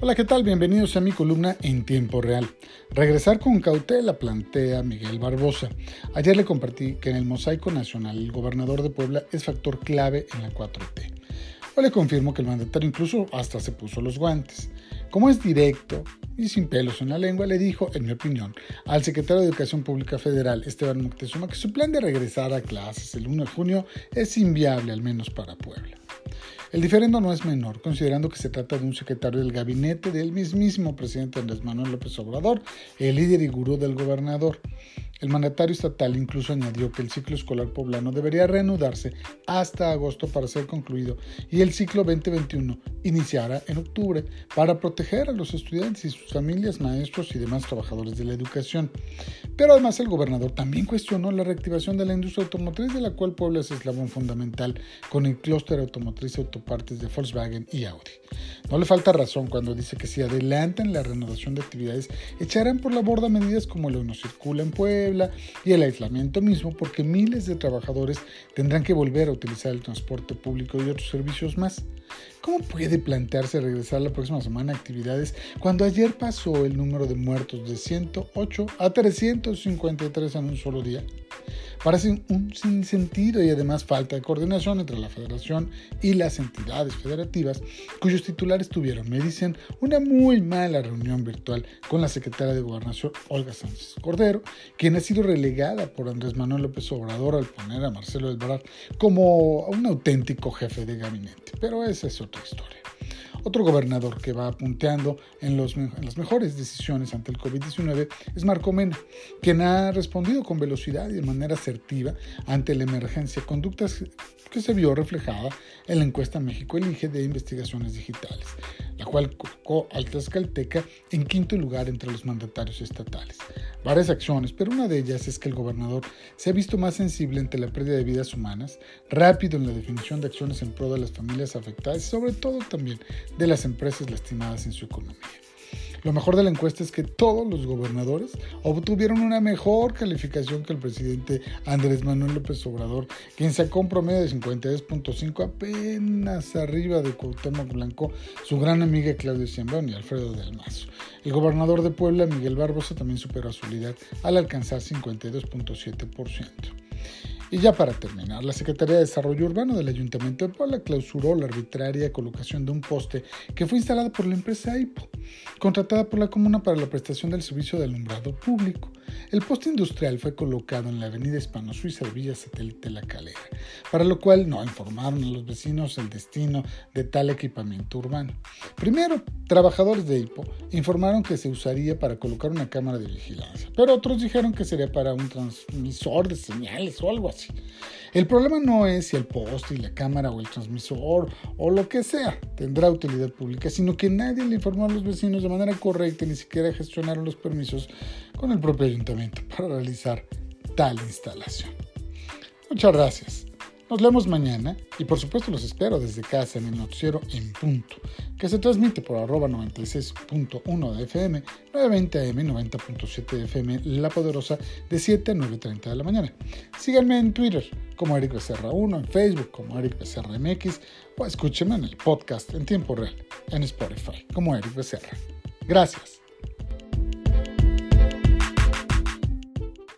Hola, ¿qué tal? Bienvenidos a mi columna en tiempo real. Regresar con cautela, plantea Miguel Barbosa. Ayer le compartí que en el mosaico nacional el gobernador de Puebla es factor clave en la 4T. Hoy le confirmo que el mandatario incluso hasta se puso los guantes. Como es directo y sin pelos en la lengua, le dijo, en mi opinión, al secretario de Educación Pública Federal, Esteban Moctezuma, que su plan de regresar a clases el 1 de junio es inviable, al menos para Puebla. El diferendo no es menor, considerando que se trata de un secretario del gabinete del mismísimo presidente Andrés Manuel López Obrador, el líder y gurú del gobernador. El mandatario estatal incluso añadió que el ciclo escolar poblano debería reanudarse hasta agosto para ser concluido y el ciclo 2021 iniciará en octubre para proteger a los estudiantes y sus familias, maestros y demás trabajadores de la educación. Pero además el gobernador también cuestionó la reactivación de la industria automotriz de la cual Puebla es eslabón fundamental con el clúster automotriz autopartes de Volkswagen y Audi. No le falta razón cuando dice que si adelantan la renovación de actividades echarán por la borda medidas como el no circula en Puebla, y el aislamiento mismo porque miles de trabajadores tendrán que volver a utilizar el transporte público y otros servicios más. ¿Cómo puede plantearse regresar la próxima semana a actividades cuando ayer pasó el número de muertos de 108 a 353 en un solo día? Parece un sinsentido y además falta de coordinación entre la federación y las entidades federativas cuyos titulares tuvieron, me dicen, una muy mala reunión virtual con la secretaria de Gobernación Olga Sánchez Cordero, quien ha sido relegada por Andrés Manuel López Obrador al poner a Marcelo Elbarat como un auténtico jefe de gabinete. Pero esa es otra historia. Otro gobernador que va apunteando en, las mejores decisiones ante el COVID-19 es Marco Mena, quien ha respondido con velocidad y de manera asertiva ante la emergencia, conductas que se vio reflejada en la encuesta México Elige de investigaciones digitales, la cual colocó al Tlaxcalteca en quinto lugar entre los mandatarios estatales. Varias acciones, pero una de ellas es que el gobernador se ha visto más sensible ante la pérdida de vidas humanas, rápido en la definición de acciones en pro de las familias afectadas y sobre todo también de las empresas lastimadas en su economía. Lo mejor de la encuesta es que todos los gobernadores obtuvieron una mejor calificación que el presidente Andrés Manuel López Obrador, quien sacó un promedio de 52.5 apenas arriba de Cuauhtémoc Blanco, su gran amiga Claudia Sheinbaum y Alfredo del Mazo. El gobernador de Puebla, Miguel Barbosa, también superó a su líder al alcanzar 52.7%. Y ya para terminar, la Secretaría de Desarrollo Urbano del Ayuntamiento de Puebla clausuró la arbitraria colocación de un poste que fue instalado por la empresa AIPO, contratada por la comuna para la prestación del servicio de alumbrado público. El poste industrial fue colocado en la avenida Hispano Suiza de Villa Satélite La Calera, para lo cual no informaron a los vecinos el destino de tal equipamiento urbano. Primero, trabajadores de AIPO informaron que se usaría para colocar una cámara de vigilancia, pero otros dijeron que sería para un transmisor de señales o algo así. El problema no es si el poste y la cámara o el transmisor o lo que sea tendrá utilidad pública, sino que nadie le informó a los vecinos de manera correcta y ni siquiera gestionaron los permisos con el propio ayuntamiento para realizar tal instalación. Muchas gracias. Nos vemos mañana y por supuesto los espero desde casa en el noticiero en punto, que se transmite por arroba 96.1 de FM, 920 AM, 90.7 FM, La Poderosa, de 7 a 9.30 de la mañana. Síganme en Twitter como Eric Becerra 1, en Facebook como Eric Becerra MX o escúchenme en el podcast en tiempo real en Spotify como Eric Becerra. Gracias.